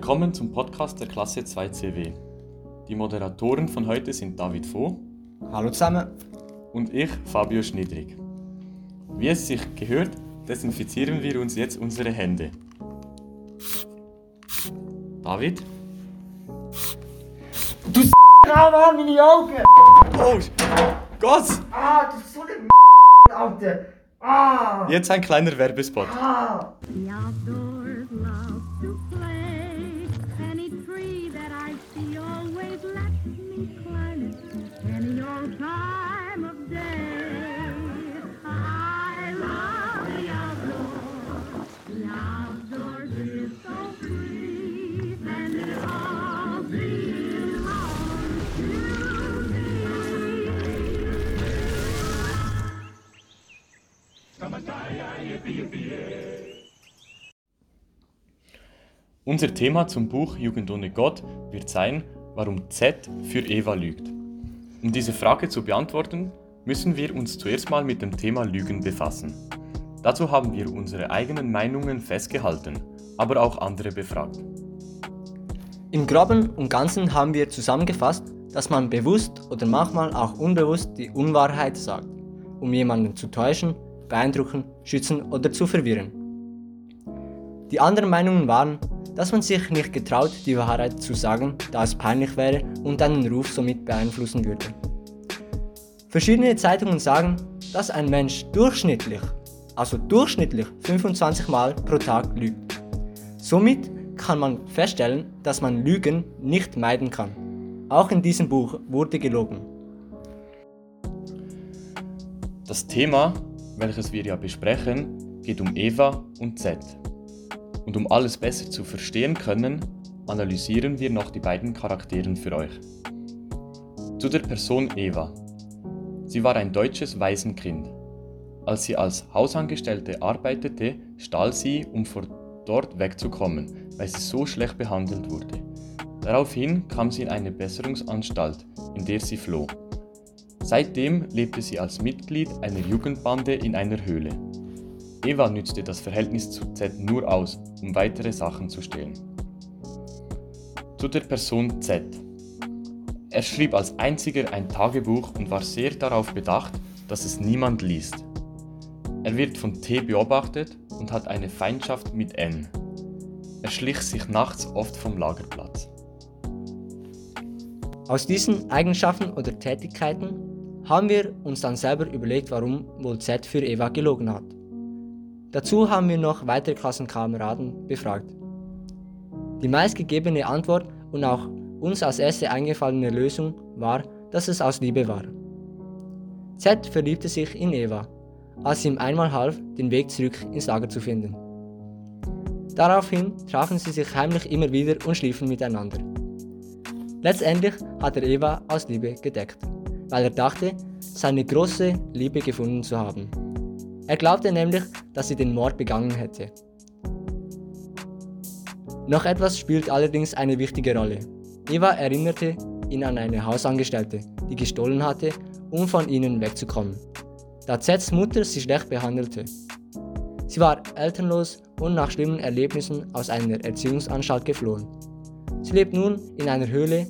Willkommen zum Podcast der Klasse 2CW. Die Moderatoren von heute sind David Voh. Hallo zusammen. Und ich, Fabio Schniedrig. Wie es sich gehört, desinfizieren wir uns jetzt unsere Hände. David? Du S*** an meine Augen! Oh, Gott! Ah, du so eine Alter! Ah! Jetzt ein kleiner Werbespot. Ah! The Unser Thema zum Buch Jugend ohne Gott wird sein, warum Z für Eva lügt. Um diese Frage zu beantworten, müssen wir uns zuerst mal mit dem Thema Lügen befassen. Dazu haben wir unsere eigenen Meinungen festgehalten, aber auch andere befragt. Im Groben und Ganzen haben wir zusammengefasst, dass man bewusst oder manchmal auch unbewusst die Unwahrheit sagt, um jemanden zu täuschen, beeindrucken, schützen oder zu verwirren. Die anderen Meinungen waren, dass man sich nicht getraut, die Wahrheit zu sagen, da es peinlich wäre und einen Ruf somit beeinflussen würde. Verschiedene Zeitungen sagen, dass ein Mensch durchschnittlich, also durchschnittlich 25 Mal pro Tag lügt. Somit kann man feststellen, dass man Lügen nicht meiden kann. Auch in diesem Buch wurde gelogen. Das Thema, welches wir ja besprechen, geht um Eva und Z. Und um alles besser zu verstehen können, analysieren wir noch die beiden Charakteren für euch. Zu der Person Eva. Sie war ein deutsches Waisenkind. Als sie als Hausangestellte arbeitete, stahl sie, um von dort wegzukommen, weil sie so schlecht behandelt wurde. Daraufhin kam sie in eine Besserungsanstalt, in der sie floh. Seitdem lebte sie als Mitglied einer Jugendbande in einer Höhle. Eva nützte das Verhältnis zu Z nur aus, um weitere Sachen zu stehlen. Zu der Person Z. Er schrieb als einziger ein Tagebuch und war sehr darauf bedacht, dass es niemand liest. Er wird von T beobachtet und hat eine Feindschaft mit N. Er schlich sich nachts oft vom Lagerplatz. Aus diesen Eigenschaften oder Tätigkeiten haben wir uns dann selber überlegt, warum wohl Z für Eva gelogen hat. Dazu haben wir noch weitere Klassenkameraden befragt. Die meistgegebene Antwort und auch uns als erste eingefallene Lösung war, dass es aus Liebe war. Z verliebte sich in Eva, als sie ihm einmal half, den Weg zurück ins Lager zu finden. Daraufhin trafen sie sich heimlich immer wieder und schliefen miteinander. Letztendlich hat er Eva aus Liebe gedeckt, weil er dachte, seine große Liebe gefunden zu haben. Er glaubte nämlich, dass sie den Mord begangen hätte. Noch etwas spielt allerdings eine wichtige Rolle. Eva erinnerte ihn an eine Hausangestellte, die gestohlen hatte, um von ihnen wegzukommen, da Zets Mutter sie schlecht behandelte. Sie war elternlos und nach schlimmen Erlebnissen aus einer Erziehungsanstalt geflohen. Sie lebt nun in einer Höhle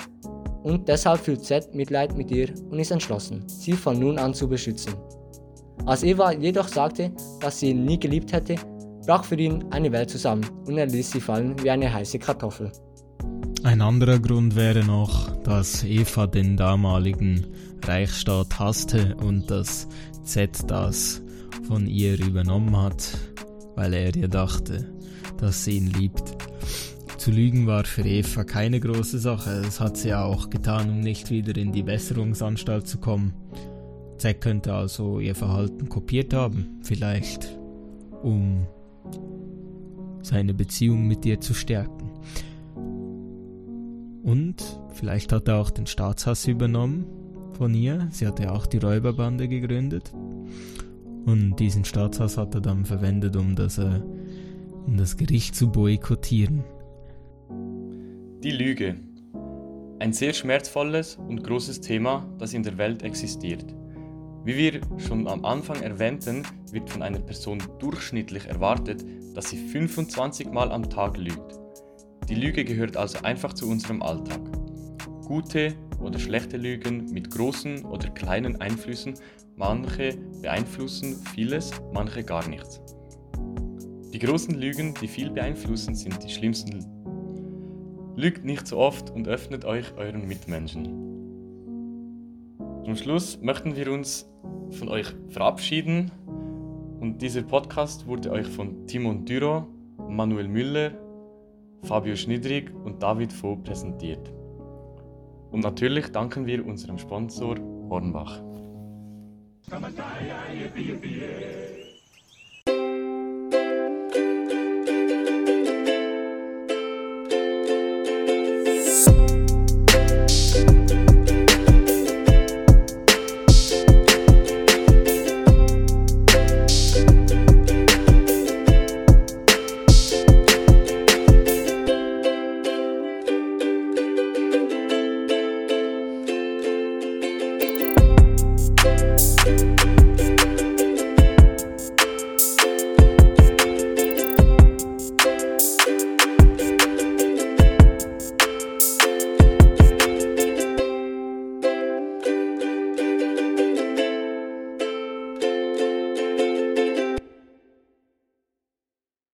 und deshalb fühlt Z Mitleid mit ihr und ist entschlossen, sie von nun an zu beschützen. Als Eva jedoch sagte, dass sie ihn nie geliebt hätte, brach für ihn eine Welt zusammen und er ließ sie fallen wie eine heiße Kartoffel. Ein anderer Grund wäre noch, dass Eva den damaligen Reichsstaat hasste und dass Z das von ihr übernommen hat, weil er ihr dachte, dass sie ihn liebt. Zu lügen war für Eva keine große Sache, das hat sie auch getan, um nicht wieder in die Besserungsanstalt zu kommen. Z könnte also ihr Verhalten kopiert haben, vielleicht um seine Beziehung mit ihr zu stärken. Und vielleicht hat er auch den Staatshass übernommen von ihr. Sie hatte auch die Räuberbande gegründet. Und diesen Staatshass hat er dann verwendet, um das, äh, um das Gericht zu boykottieren. Die Lüge. Ein sehr schmerzvolles und großes Thema, das in der Welt existiert. Wie wir schon am Anfang erwähnten, wird von einer Person durchschnittlich erwartet, dass sie 25 Mal am Tag lügt. Die Lüge gehört also einfach zu unserem Alltag. Gute oder schlechte Lügen mit großen oder kleinen Einflüssen, manche beeinflussen vieles, manche gar nichts. Die großen Lügen, die viel beeinflussen, sind die schlimmsten. Lügt nicht so oft und öffnet euch euren Mitmenschen. Zum Schluss möchten wir uns von euch verabschieden und dieser Podcast wurde euch von Timon Düro, Manuel Müller, Fabio Schnidrig und David Voh präsentiert. Und natürlich danken wir unserem Sponsor Hornbach.